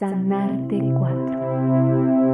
Sanarte 4.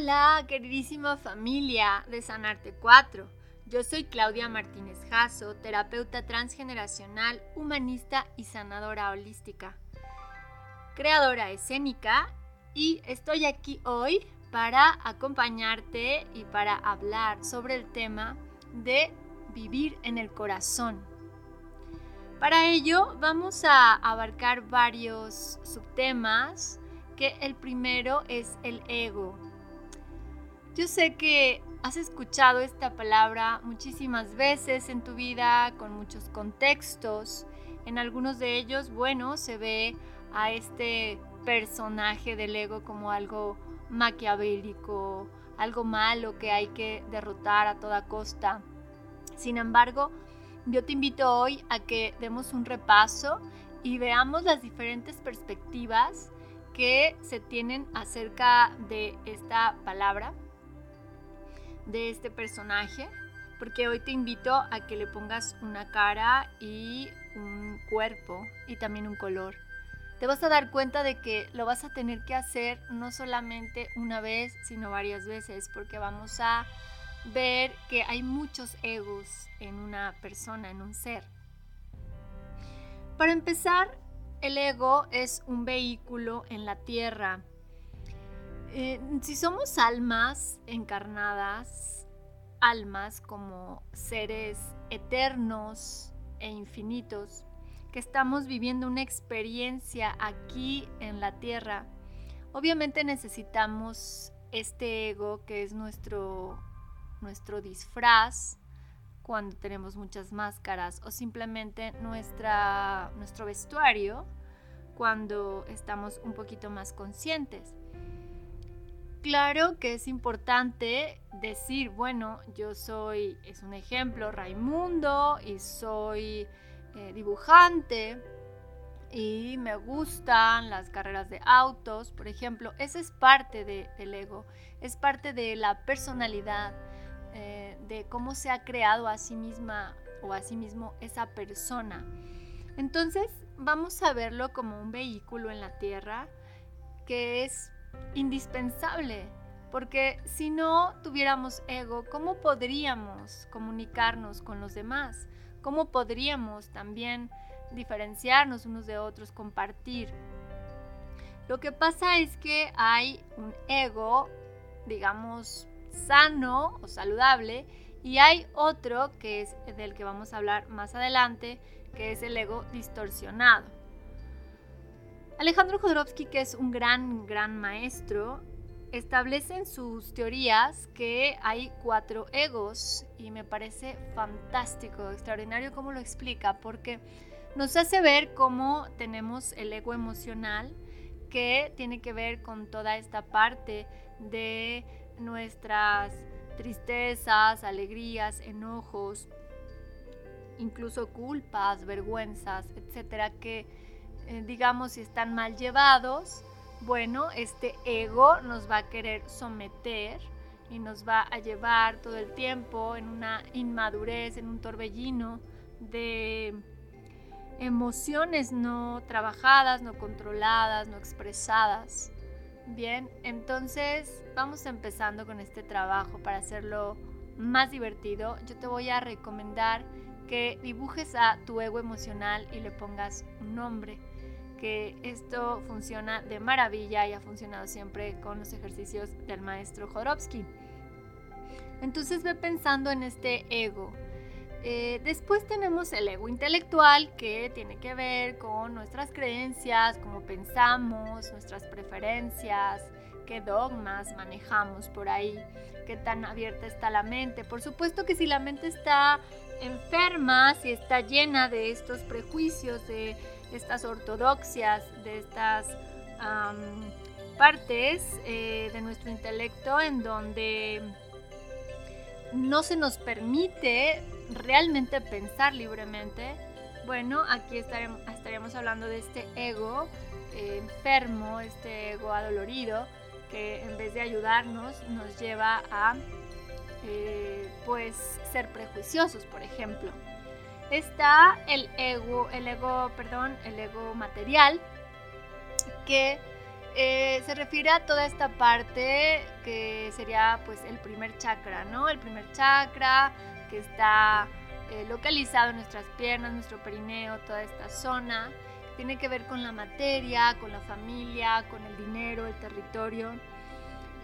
Hola, queridísima familia de Sanarte 4. Yo soy Claudia Martínez Jasso, terapeuta transgeneracional, humanista y sanadora holística, creadora escénica y estoy aquí hoy para acompañarte y para hablar sobre el tema de vivir en el corazón. Para ello vamos a abarcar varios subtemas, que el primero es el ego yo sé que has escuchado esta palabra muchísimas veces en tu vida, con muchos contextos. En algunos de ellos, bueno, se ve a este personaje del ego como algo maquiavélico, algo malo que hay que derrotar a toda costa. Sin embargo, yo te invito hoy a que demos un repaso y veamos las diferentes perspectivas que se tienen acerca de esta palabra de este personaje, porque hoy te invito a que le pongas una cara y un cuerpo y también un color. Te vas a dar cuenta de que lo vas a tener que hacer no solamente una vez, sino varias veces, porque vamos a ver que hay muchos egos en una persona, en un ser. Para empezar, el ego es un vehículo en la tierra eh, si somos almas encarnadas, almas como seres eternos e infinitos, que estamos viviendo una experiencia aquí en la tierra, obviamente necesitamos este ego que es nuestro, nuestro disfraz cuando tenemos muchas máscaras o simplemente nuestra, nuestro vestuario cuando estamos un poquito más conscientes. Claro que es importante decir, bueno, yo soy, es un ejemplo, Raimundo y soy eh, dibujante y me gustan las carreras de autos, por ejemplo, eso es parte del ego, es parte de la personalidad, eh, de cómo se ha creado a sí misma o a sí mismo esa persona. Entonces, vamos a verlo como un vehículo en la tierra que es indispensable, porque si no tuviéramos ego, ¿cómo podríamos comunicarnos con los demás? ¿Cómo podríamos también diferenciarnos unos de otros, compartir? Lo que pasa es que hay un ego, digamos, sano o saludable, y hay otro que es del que vamos a hablar más adelante, que es el ego distorsionado. Alejandro Jodorowsky, que es un gran, gran maestro, establece en sus teorías que hay cuatro egos y me parece fantástico, extraordinario cómo lo explica, porque nos hace ver cómo tenemos el ego emocional que tiene que ver con toda esta parte de nuestras tristezas, alegrías, enojos, incluso culpas, vergüenzas, etcétera, que eh, digamos, si están mal llevados, bueno, este ego nos va a querer someter y nos va a llevar todo el tiempo en una inmadurez, en un torbellino de emociones no trabajadas, no controladas, no expresadas. Bien, entonces vamos empezando con este trabajo para hacerlo más divertido. Yo te voy a recomendar que dibujes a tu ego emocional y le pongas un nombre que esto funciona de maravilla y ha funcionado siempre con los ejercicios del maestro Jodorowsky. Entonces ve pensando en este ego. Eh, después tenemos el ego intelectual que tiene que ver con nuestras creencias, cómo pensamos, nuestras preferencias, qué dogmas manejamos por ahí, qué tan abierta está la mente. Por supuesto que si la mente está enferma, si está llena de estos prejuicios, de estas ortodoxias, de estas partes eh, de nuestro intelecto en donde no se nos permite realmente pensar libremente, bueno, aquí estaremos, estaríamos hablando de este ego eh, enfermo, este ego adolorido, que en vez de ayudarnos nos lleva a eh, pues ser prejuiciosos, por ejemplo. Está el ego, el ego, perdón, el ego material, que eh, se refiere a toda esta parte que sería pues el primer chakra, ¿no? El primer chakra que está eh, localizado en nuestras piernas, nuestro perineo, toda esta zona. tiene que ver con la materia, con la familia, con el dinero, el territorio.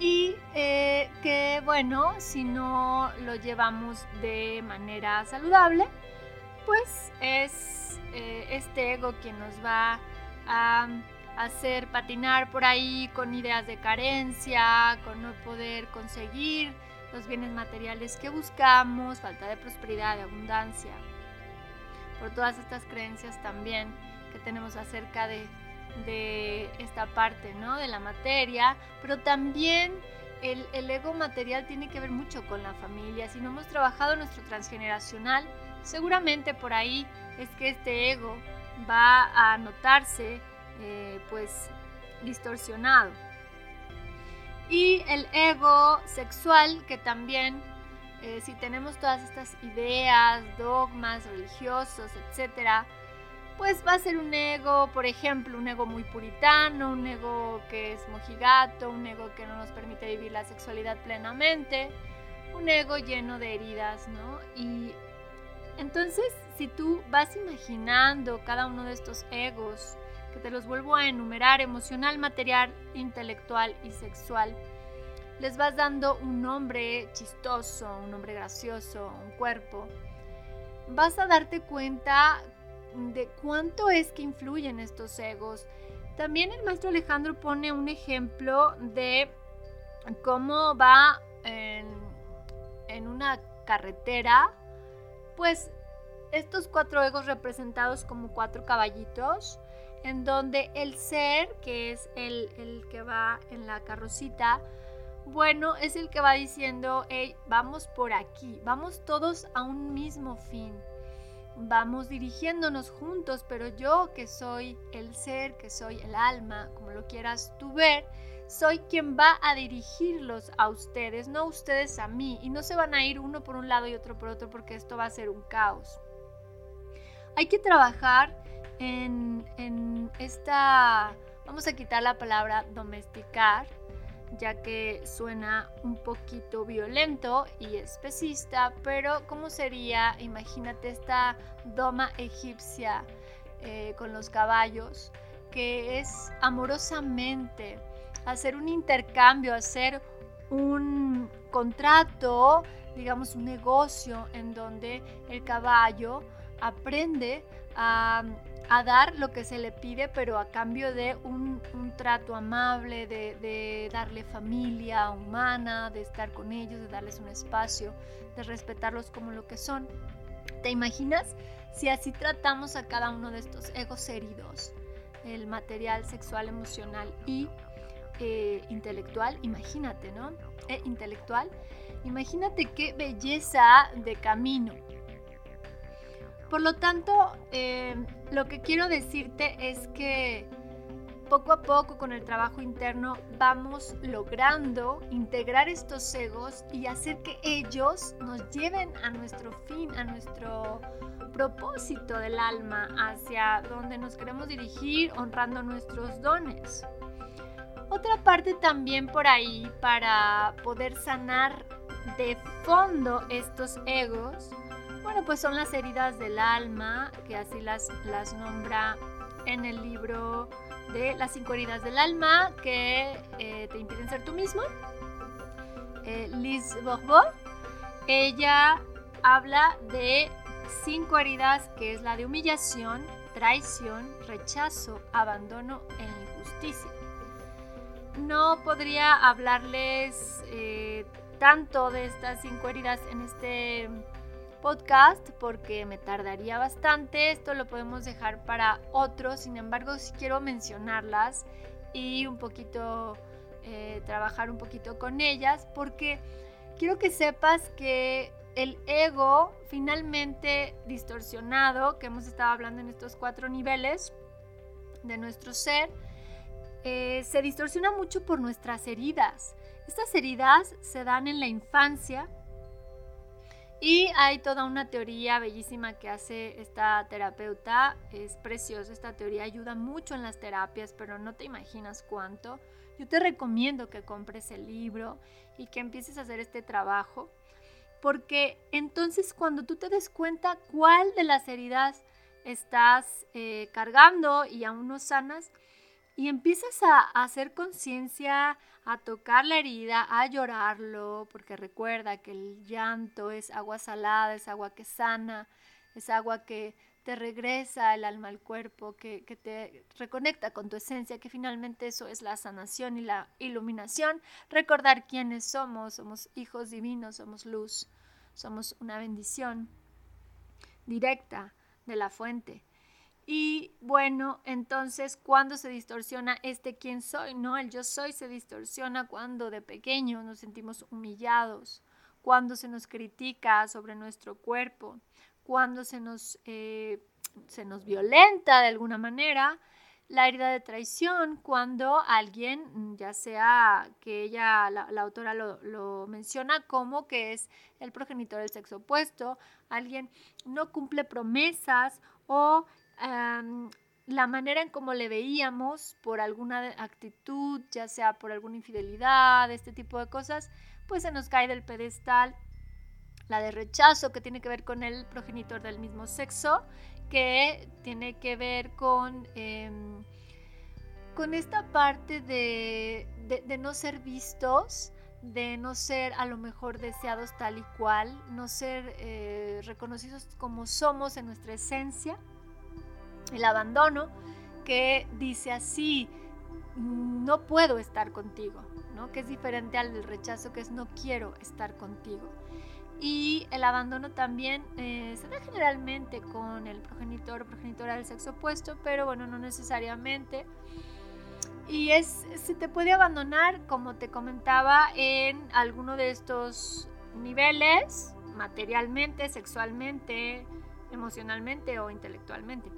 Y eh, que bueno, si no lo llevamos de manera saludable, pues es este ego quien nos va a hacer patinar por ahí con ideas de carencia, con no poder conseguir los bienes materiales que buscamos, falta de prosperidad, de abundancia, por todas estas creencias también que tenemos acerca de, esta parte, ¿no? De la materia, pero también el, el, ego material tiene que ver mucho con la familia. Si no hemos trabajado nuestro transgeneracional, seguramente por ahí es que este ego va a notarse eh, pues distorsionado. Y el ego sexual, que también eh, si tenemos todas estas ideas, dogmas religiosos, etcétera, pues va a ser un ego, por ejemplo, un ego muy puritano, un ego que es mojigato, un ego que no nos permite vivir la sexualidad plenamente, un ego lleno de heridas, ¿no? Y entonces, si tú vas imaginando cada uno de estos egos, que te los vuelvo a enumerar, emocional, material, intelectual y sexual. Les vas dando un nombre chistoso, un nombre gracioso, un cuerpo. Vas a darte cuenta de cuánto es que influyen estos egos. También el maestro Alejandro pone un ejemplo de cómo va en, una carretera, pues estos cuatro egos representados como cuatro caballitos en donde el ser, que es el, que va en la carrocita, bueno, es el que va diciendo, hey, vamos por aquí, vamos todos a un mismo fin, vamos dirigiéndonos juntos, pero yo que soy el ser, que soy el alma, como lo quieras tú ver, soy quien va a dirigirlos a ustedes, no ustedes a mí, y no se van a ir uno por un lado y otro por otro porque esto va a ser un caos. Hay que trabajar en, esta, vamos a quitar la palabra domesticar, ya que suena un poquito violento y especista, pero ¿cómo sería? Imagínate esta doma egipcia eh, con los caballos, que es amorosamente hacer un intercambio, hacer un contrato, digamos un negocio en donde el caballo aprende a dar lo que se le pide, pero a cambio de un, trato amable, de, darle familia humana, de estar con ellos, de darles un espacio, de respetarlos como lo que son. ¿Te imaginas si así tratamos a cada uno de estos egos heridos? El material, sexual, emocional y eh, intelectual, imagínate, ¿no? E intelectual, imagínate qué belleza de camino por lo tanto, eh, lo que quiero decirte es que poco a poco con el trabajo interno vamos logrando integrar estos egos y hacer que ellos nos lleven a nuestro fin, a nuestro propósito del alma, hacia donde nos queremos dirigir honrando nuestros dones. Otra parte también por ahí para poder sanar de fondo estos egos bueno, pues son las heridas del alma, que así las, las nombra en el libro de las cinco heridas del alma que eh, te impiden ser tú mismo. Eh, Liz Bourbeau, ella habla de cinco heridas que es la de humillación, traición, rechazo, abandono e injusticia. No podría hablarles eh, tanto de estas cinco heridas en este podcast porque me tardaría bastante. Esto lo podemos dejar para otro. Sin embargo, si quiero mencionarlas y un poquito eh, trabajar un poquito con ellas porque quiero que sepas que el ego finalmente distorsionado, que hemos estado hablando en estos cuatro niveles de nuestro ser, eh, se distorsiona mucho por nuestras heridas. Estas heridas se dan en la infancia y hay toda una teoría bellísima que hace esta terapeuta. Es preciosa, esta teoría ayuda mucho en las terapias, pero no te imaginas cuánto. Yo te recomiendo que compres el libro y que empieces a hacer este trabajo, porque entonces cuando tú te des cuenta cuál de las heridas estás eh, cargando y aún no sanas, y empiezas a, hacer conciencia, a tocar la herida, a llorarlo, porque recuerda que el llanto es agua salada, es agua que sana, es agua que te regresa el alma al cuerpo, que, te reconecta con tu esencia, que finalmente eso es la sanación y la iluminación. Recordar quiénes somos, somos hijos divinos, somos luz, somos una bendición directa de la fuente. Y bueno, entonces cuando se distorsiona este quién soy, ¿no? El yo soy se distorsiona cuando de pequeño nos sentimos humillados, cuando se nos critica sobre nuestro cuerpo, cuando se nos, eh, se nos violenta de alguna manera, la herida de traición, cuando alguien, ya sea que ella, la, autora lo, lo, menciona como que es el progenitor del sexo opuesto, alguien no cumple promesas o la manera en cómo le veíamos por alguna actitud, ya sea por alguna infidelidad, este tipo de cosas, pues se nos cae del pedestal. La de rechazo, que tiene que ver con el progenitor del mismo sexo, que tiene que ver con, em, con esta parte de, no ser vistos, de no ser a lo mejor deseados tal y cual, no ser eh, reconocidos como somos en nuestra esencia el abandono que dice así, no puedo estar contigo, ¿no? que es diferente al rechazo que es no quiero estar contigo. Y el abandono también eh, se da generalmente con el progenitor o progenitora del sexo opuesto, pero bueno, no necesariamente. Y es, se te puede abandonar, como te comentaba, en alguno de estos niveles, materialmente, sexualmente, emocionalmente o intelectualmente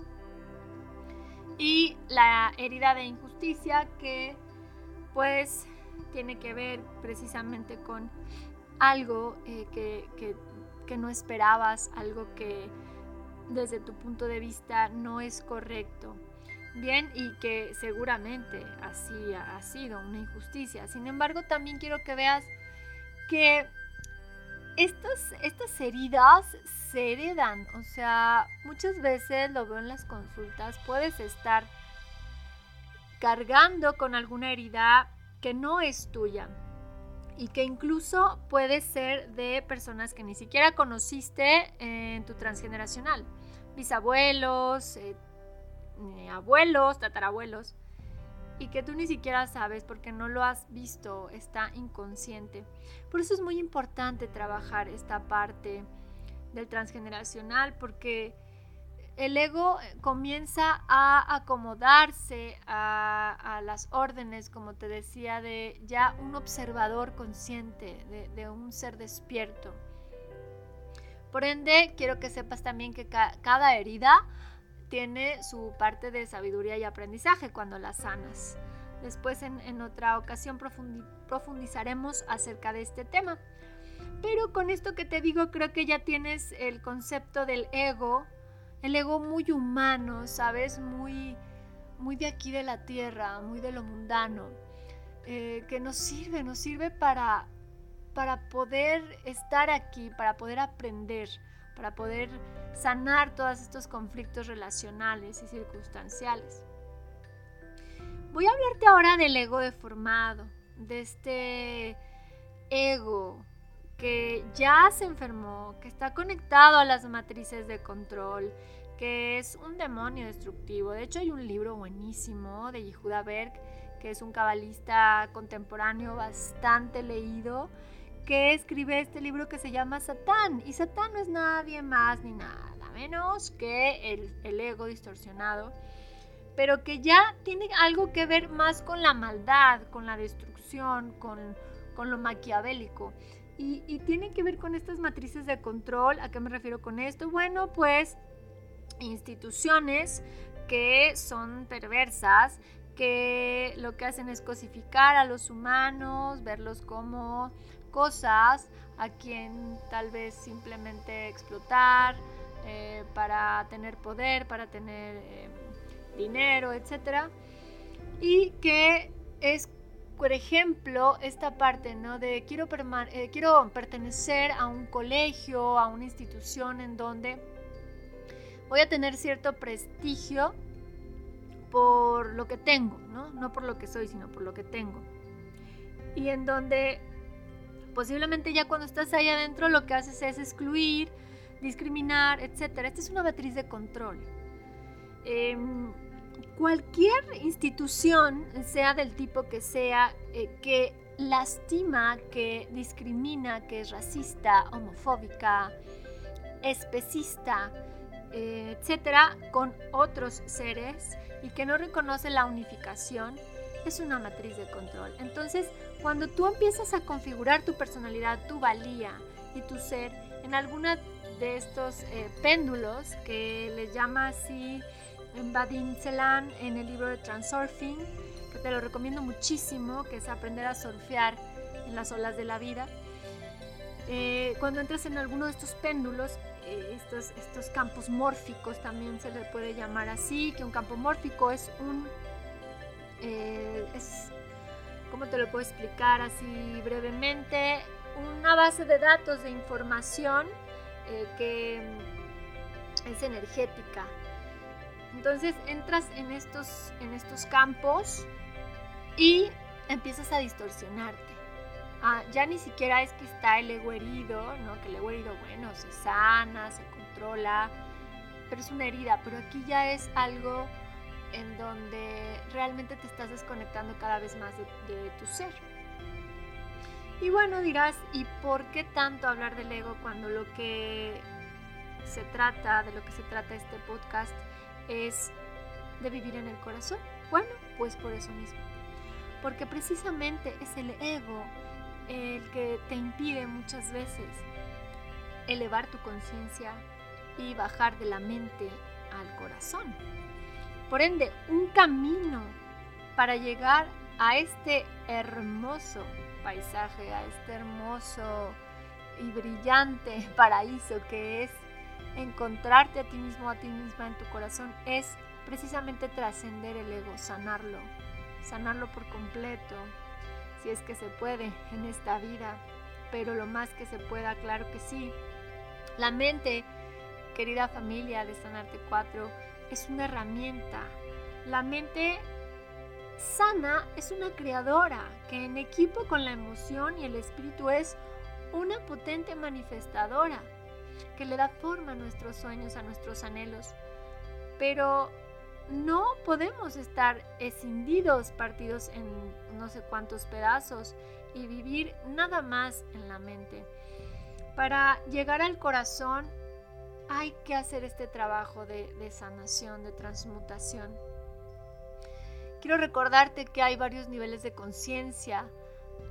y la herida de injusticia que pues tiene que ver precisamente con algo eh, que, que, no esperabas, algo que desde tu punto de vista no es correcto. Bien, y que seguramente así ha sido una injusticia. Sin embargo, también quiero que veas que estas, heridas se heredan, o sea, muchas veces lo veo en las consultas, puedes estar cargando con alguna herida que no es tuya y que incluso puede ser de personas que ni siquiera conociste en tu transgeneracional, bisabuelos, eh, abuelos, tatarabuelos y que tú ni siquiera sabes porque no lo has visto, está inconsciente. Por eso es muy importante trabajar esta parte del transgeneracional porque el ego comienza a acomodarse a, las órdenes, como te decía, de ya un observador consciente, de, un ser despierto. Por ende, quiero que sepas también que cada herida tiene su parte de sabiduría y aprendizaje cuando la sanas. Después en, otra ocasión profundizaremos acerca de este tema. Pero con esto que te digo creo que ya tienes el concepto del ego, el ego muy humano, ¿sabes? Muy, muy de aquí de la tierra, muy de lo mundano, eh, que nos sirve, nos sirve para, para poder estar aquí, para poder aprender, para poder sanar todos estos conflictos relacionales y circunstanciales. Voy a hablarte ahora del ego deformado, de este ego que ya se enfermó, que está conectado a las matrices de control, que es un demonio destructivo. De hecho, hay un libro buenísimo de Yehuda Berg, que es un cabalista contemporáneo bastante leído, que escribe este libro que se llama Satán. Y Satán no es nadie más ni nada menos que el, ego distorsionado, pero que ya tiene algo que ver más con la maldad, con la destrucción, con, con lo maquiavélico. Y, y tiene que ver con estas matrices de control. ¿A qué me refiero con esto? Bueno, pues instituciones que son perversas, que lo que hacen es cosificar a los humanos, verlos como cosas a quien tal vez simplemente explotar eh, para tener poder, para tener eh, dinero, etc. Y que es, por ejemplo, esta parte, ¿no? De quiero, eh, quiero pertenecer a un colegio, a una institución en donde voy a tener cierto prestigio por lo que tengo, ¿no? No por lo que soy, sino por lo que tengo. Y en donde posiblemente ya cuando estás ahí adentro lo que haces es excluir, discriminar, etc. Esta es una matriz de control. Em, cualquier institución, sea del tipo que sea, eh, que lastima, que discrimina, que es racista, homofóbica, especista, eh, etcétera, con otros seres y que no reconoce la unificación, es una matriz de control. Entonces, cuando tú empiezas a configurar tu personalidad, tu valía y tu ser en alguna de estos eh, péndulos que les llama así Vadim Celan en el libro de Transurfing, que te lo recomiendo muchísimo, que es aprender a surfear en las olas de la vida. Eh, cuando entras en alguno de estos péndulos, eh, estos, estos campos mórficos también se le puede llamar así, que un campo mórfico es un... Eh, es, ¿Cómo te lo puedo explicar así brevemente? Una base de datos de información eh, que es energética. Entonces entras en estos, en estos campos y empiezas a distorsionarte. Ah, ya ni siquiera es que está el ego herido, ¿no? Que el ego herido, bueno, se sana, se controla, pero es una herida. Pero aquí ya es algo en donde realmente te estás desconectando cada vez más de, tu ser. Y bueno, dirás, ¿y por qué tanto hablar del ego cuando lo que se trata, de lo que se trata este podcast, es de vivir en el corazón? Bueno, pues por eso mismo. Porque precisamente es el ego el que te impide muchas veces elevar tu conciencia y bajar de la mente al corazón. Por ende, un camino para llegar a este hermoso paisaje, a este hermoso y brillante paraíso que es encontrarte a ti mismo, a ti misma en tu corazón, es precisamente trascender el ego, sanarlo, sanarlo por completo, si es que se puede en esta vida, pero lo más que se pueda, claro que sí. La mente, querida familia de Sanarte 4, es una herramienta. La mente sana es una creadora que en equipo con la emoción y el espíritu es una potente manifestadora que le da forma a nuestros sueños, a nuestros anhelos. Pero no podemos estar escindidos, partidos en no sé cuántos pedazos y vivir nada más en la mente. Para llegar al corazón hay que hacer este trabajo de, sanación, de transmutación. Quiero recordarte que hay varios niveles de conciencia.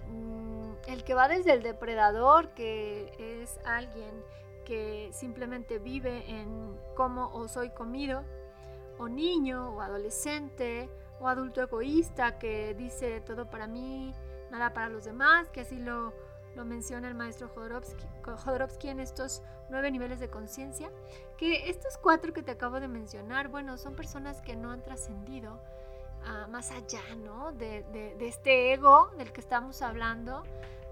Mm, el que va desde el depredador, que es alguien que simplemente vive en cómo o soy comido, o niño o adolescente o adulto egoísta que dice todo para mí, nada para los demás, que así lo, lo menciona el maestro Jodorowsky, en estos nueve niveles de conciencia, que estos cuatro que te acabo de mencionar, bueno, son personas que no han trascendido ah, más allá, ¿no? De, de este ego del que estamos hablando,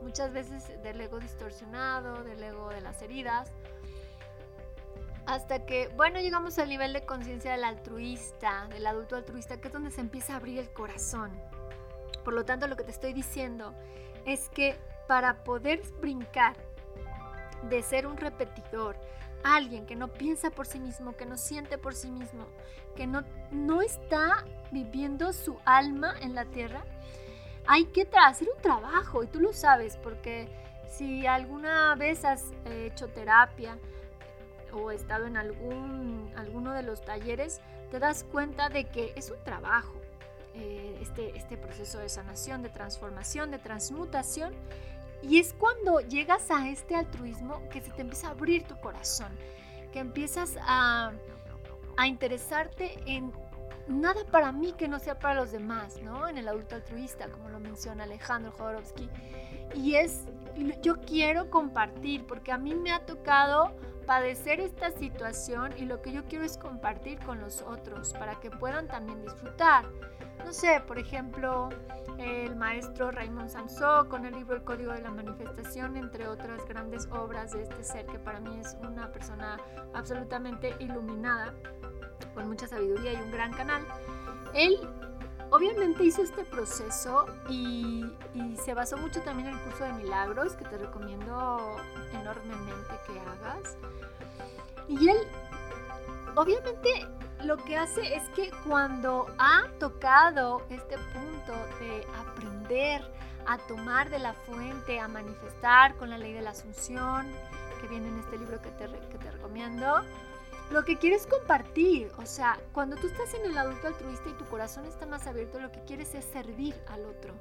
muchas veces del ego distorsionado, del ego de las heridas, hasta que, bueno, llegamos al nivel de conciencia del altruista, del adulto altruista, que es donde se empieza a abrir el corazón. Por lo tanto, lo que te estoy diciendo es que para poder brincar de ser un repetidor, alguien que no piensa por sí mismo, que no siente por sí mismo, que no, no está viviendo su alma en la tierra, hay que hacer un trabajo y tú lo sabes porque si alguna vez has hecho terapia, o estado en algún, alguno de los talleres, te das cuenta de que es un trabajo. Eh, este, este proceso de sanación, de transformación, de transmutación Y es cuando llegas a este altruismo que se te empieza a abrir tu corazón, que empiezas a, a interesarte en nada para mí que no sea para los demás, ¿no? En el adulto altruista, como lo menciona Alejandro Jodorowsky. Y es, yo quiero compartir, porque a mí me ha tocado padecer esta situación y lo que yo quiero es compartir con los otros para que puedan también disfrutar. No sé, por ejemplo, el maestro Raymond Samson con el libro El Código de la Manifestación, entre otras grandes obras de este ser que para mí es una persona absolutamente iluminada, con mucha sabiduría y un gran canal. Él obviamente hizo este proceso y, se basó mucho también en el curso de milagros, que te recomiendo enormemente que hagas. Y él, obviamente, lo que hace es que cuando ha tocado este punto de aprender a tomar de la fuente, a manifestar con la ley de la asunción, que viene en este libro que te, que te recomiendo, lo que quieres compartir. O sea, cuando tú estás en el adulto altruista y tu corazón está más abierto, lo que quieres es servir al otro.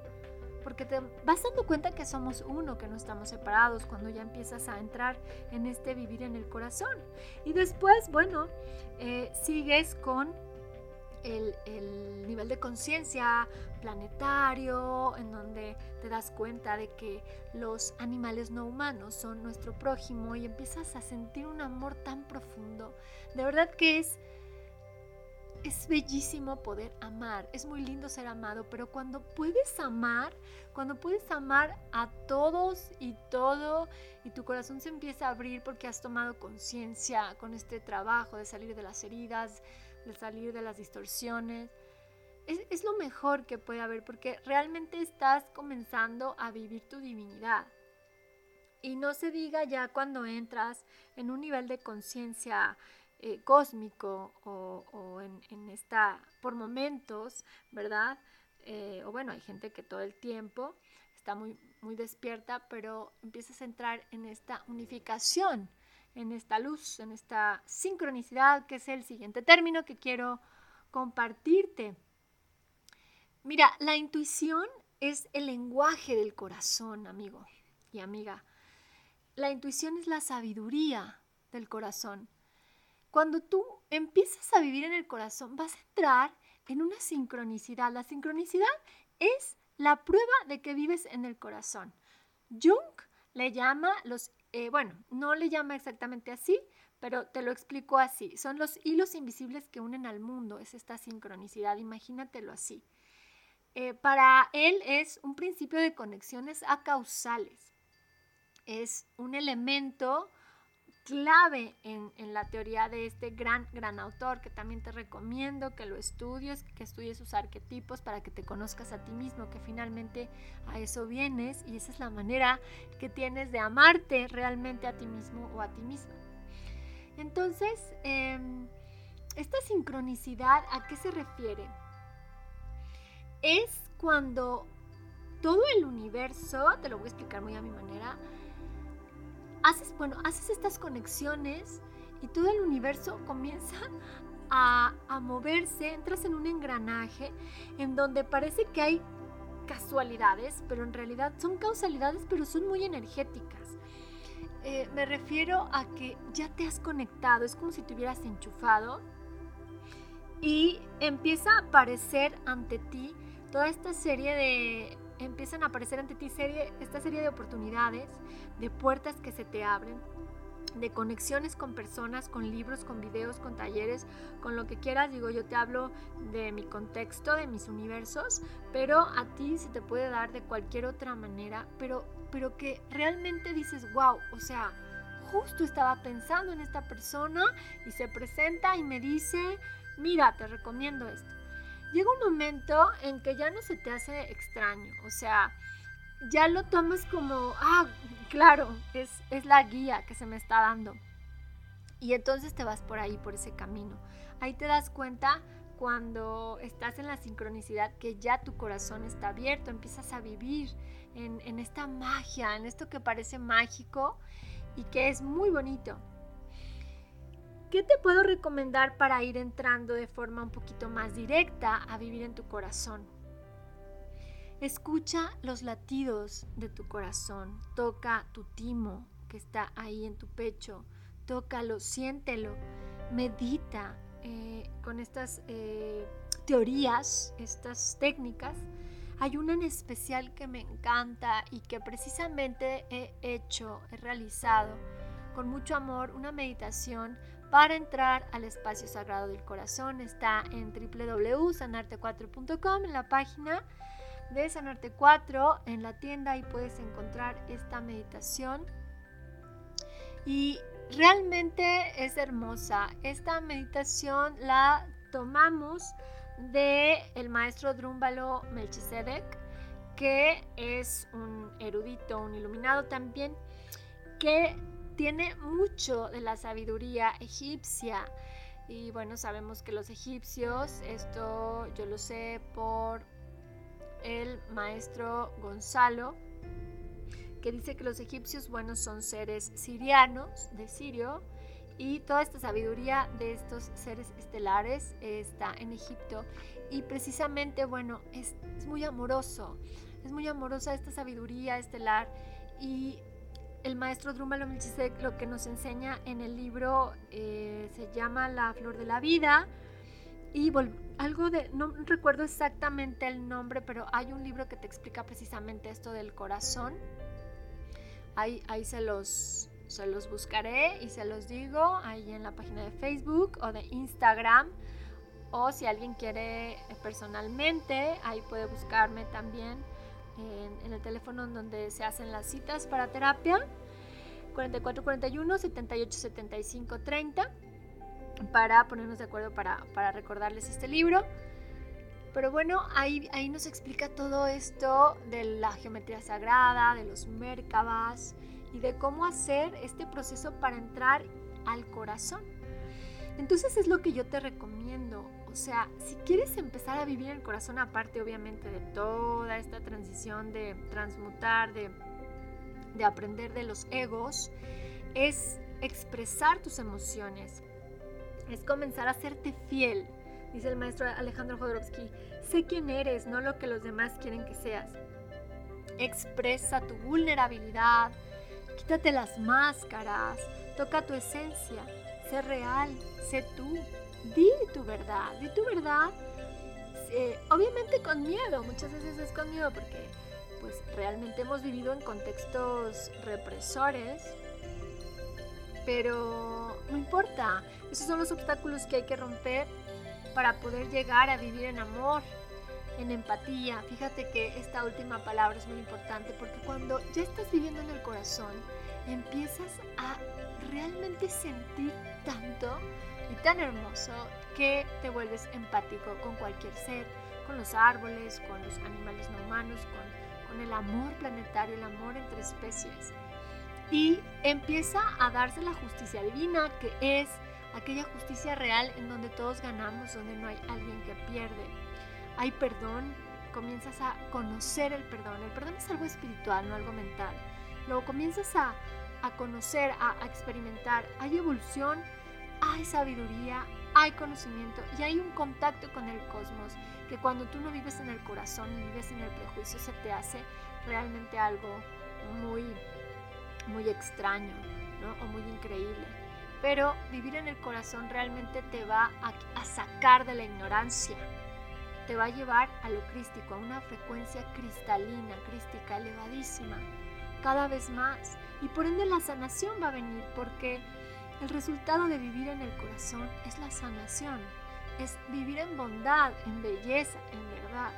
Porque te vas dando cuenta que somos uno, que no estamos separados, cuando ya empiezas a entrar en este vivir en el corazón. Y después, bueno, eh, sigues con el, el, nivel de conciencia planetario, en donde te das cuenta de que los animales no humanos son nuestro prójimo y empiezas a sentir un amor tan profundo. De verdad que es, es bellísimo poder amar, es muy lindo ser amado, pero cuando puedes amar, cuando puedes amar a todos y todo, y tu corazón se empieza a abrir porque has tomado conciencia con este trabajo de salir de las heridas, de salir de las distorsiones. Es, lo mejor que puede haber porque realmente estás comenzando a vivir tu divinidad. Y no se diga ya cuando entras en un nivel de conciencia eh, cósmico o, en, esta, por momentos, ¿verdad? Eh, o bueno, hay gente que todo el tiempo está muy, muy despierta, pero empiezas a entrar en esta unificación en esta luz, en esta sincronicidad, que es el siguiente término que quiero compartirte. Mira, la intuición es el lenguaje del corazón, amigo y amiga. La intuición es la sabiduría del corazón. Cuando tú empiezas a vivir en el corazón, vas a entrar en una sincronicidad. La sincronicidad es la prueba de que vives en el corazón. Jung le llama los eh, bueno, no le llama exactamente así, pero te lo explico así. Son los hilos invisibles que unen al mundo, es esta sincronicidad, imagínatelo así. Eh, para él es un principio de conexiones acausales. Es un elemento clave en, la teoría de este gran, gran autor, que también te recomiendo que lo estudies, que estudies sus arquetipos para que te conozcas a ti mismo, que finalmente a eso vienes y esa es la manera que tienes de amarte realmente a ti mismo o a ti mismo. Entonces, em, esta sincronicidad, ¿a qué se refiere? Es cuando todo el universo, te lo voy a explicar muy a mi manera, haces, bueno, haces estas conexiones y todo el universo comienza a, a, moverse, entras en un engranaje en donde parece que hay casualidades, pero en realidad son causalidades, pero son muy energéticas. Eh, me refiero a que ya te has conectado, es como si te hubieras enchufado y empieza a aparecer ante ti toda esta serie de empiezan a aparecer ante ti serie, esta serie de oportunidades, de puertas que se te abren, de conexiones con personas, con libros, con videos, con talleres, con lo que quieras. Digo, yo te hablo de mi contexto, de mis universos, pero a ti se te puede dar de cualquier otra manera, pero, pero que realmente dices, wow, o sea, justo estaba pensando en esta persona y se presenta y me dice, mira, te recomiendo esto llega un momento en que ya no se te hace extraño, o sea, ya lo tomas como, ah, claro, es, es la guía que se me está dando. Y entonces te vas por ahí, por ese camino. Ahí te das cuenta cuando estás en la sincronicidad que ya tu corazón está abierto, empiezas a vivir en, en esta magia, en esto que parece mágico y que es muy bonito. ¿Qué te puedo recomendar para ir entrando de forma un poquito más directa a vivir en tu corazón? Escucha los latidos de tu corazón, toca tu timo que está ahí en tu pecho, tócalo, siéntelo, medita eh, con estas eh, teorías, estas técnicas. Hay una en especial que me encanta y que precisamente he hecho, he realizado con mucho amor, una meditación para entrar al espacio sagrado del corazón. Está en www.sanarte4.com, en la página de Sanarte 4 en la tienda y puedes encontrar esta meditación. Y realmente es hermosa. Esta meditación la tomamos de el maestro Drúmbalo Melchizedek, que es un erudito, un iluminado también, que tiene mucho de la sabiduría egipcia. Y bueno, sabemos que los egipcios, esto yo lo sé por el maestro Gonzalo, que dice que los egipcios, bueno, son seres sirianos, de Sirio, y toda esta sabiduría de estos seres estelares está en Egipto. Y precisamente, bueno, es, muy amoroso, es muy amorosa esta sabiduría estelar. Y el maestro Drumalo Melchizedek lo que nos enseña en el libro eh, se llama La Flor de la Vida. Y algo de, no recuerdo exactamente el nombre, pero hay un libro que te explica precisamente esto del corazón. Ahí, ahí se, los, se los buscaré y se los digo ahí en la página de Facebook o de Instagram. O si alguien quiere personalmente, ahí puede buscarme también en, el teléfono donde se hacen las citas para terapia. 4441 78 75 30 para ponernos de acuerdo para, recordarles este libro. Pero bueno, ahí, ahí nos explica todo esto de la geometría sagrada, de los Merkabas y de cómo hacer este proceso para entrar al corazón. Entonces es lo que yo te recomiendo. O sea, si quieres empezar a vivir el corazón, aparte obviamente de toda esta transición de transmutar, de, de aprender de los egos, es expresar tus emociones, es comenzar a hacerte fiel, dice el maestro Alejandro Jodorowsky. Sé quién eres, no lo que los demás quieren que seas. Expresa tu vulnerabilidad, quítate las máscaras, toca tu esencia, sé real, sé tú, di tu verdad, di tu verdad. Obviamente con miedo, muchas veces es con miedo porque pues realmente hemos vivido en contextos represores, pero no importa, esos son los obstáculos que hay que romper para poder llegar a vivir en amor, en empatía. Fíjate que esta última palabra es muy importante porque cuando ya estás viviendo en el corazón, empiezas a realmente sentir tanto y tan hermoso que te vuelves empático con cualquier ser, con los árboles, con los animales no humanos, con, con el amor planetario, el amor entre especies y empieza a darse la justicia divina, que es aquella justicia real en donde todos ganamos, donde no hay alguien que pierde. Hay perdón, comienzas a conocer el perdón. El perdón es algo espiritual, no algo mental. Luego comienzas a, conocer, a, a experimentar. Hay evolución, hay sabiduría, hay conocimiento y hay un contacto con el cosmos que cuando tú no vives en el corazón y vives en el prejuicio se te hace realmente algo muy muy extraño o muy increíble. Pero vivir en el corazón realmente te va a, sacar de la ignorancia, te va a llevar a lo crístico, a una frecuencia cristalina, crística, elevadísima, cada vez más. Y por ende la sanación va a venir porque el resultado de vivir en el corazón es la sanación, es vivir en bondad, en belleza, en verdad,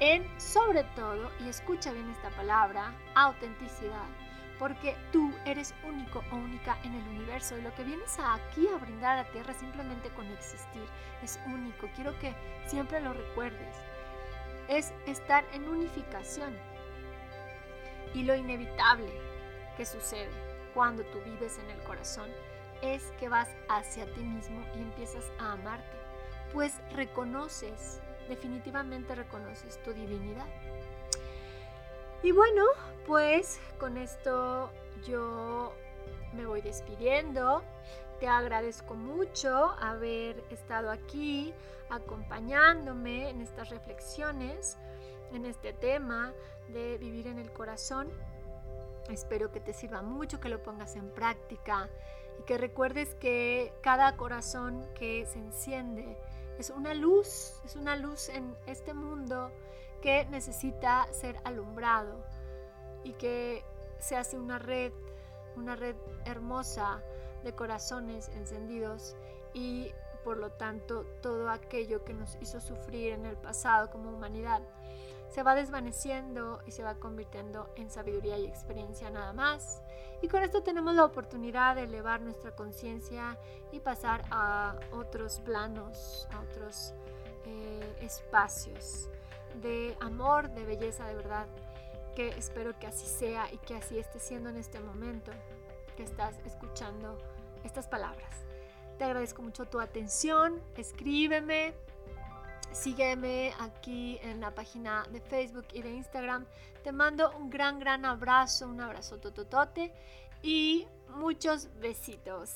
en sobre todo, y escucha bien esta palabra, autenticidad porque tú eres único o única en el universo y lo que vienes aquí a brindar a la tierra simplemente con existir es único. Quiero que siempre lo recuerdes. Es estar en unificación. Y lo inevitable que sucede cuando tú vives en el corazón es que vas hacia ti mismo y empiezas a amarte, pues reconoces, definitivamente reconoces tu divinidad. Y bueno, pues con esto yo me voy despidiendo. Te agradezco mucho haber estado aquí acompañándome en estas reflexiones. en este tema de vivir en el corazón. Espero que te sirva mucho, que lo pongas en práctica y que recuerdes que cada corazón que se enciende es una luz, es una luz en este mundo que necesita ser alumbrado y que se hace una red, una red hermosa de corazones encendidos y por lo tanto todo aquello que nos hizo sufrir en el pasado como humanidad se va desvaneciendo y se va convirtiendo en sabiduría y experiencia nada más. Y con esto tenemos la oportunidad de elevar nuestra conciencia y pasar a otros planos, a otros eh, espacios de amor, de belleza, de verdad, que espero que así sea y que así esté siendo en este momento que estás escuchando estas palabras. Te agradezco mucho tu atención, escríbeme, sígueme aquí en la página de Facebook y de Instagram. Te mando un gran, gran abrazo, un abrazo tototote y muchos besitos.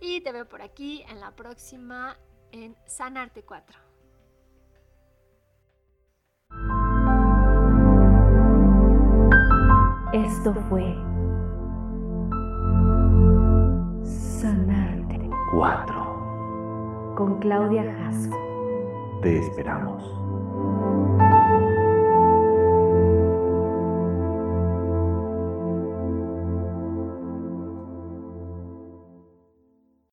Y te veo por aquí en la próxima en Sanarte 4. Esto fue Sanarte 4. con Claudia Jasso. Te esperamos.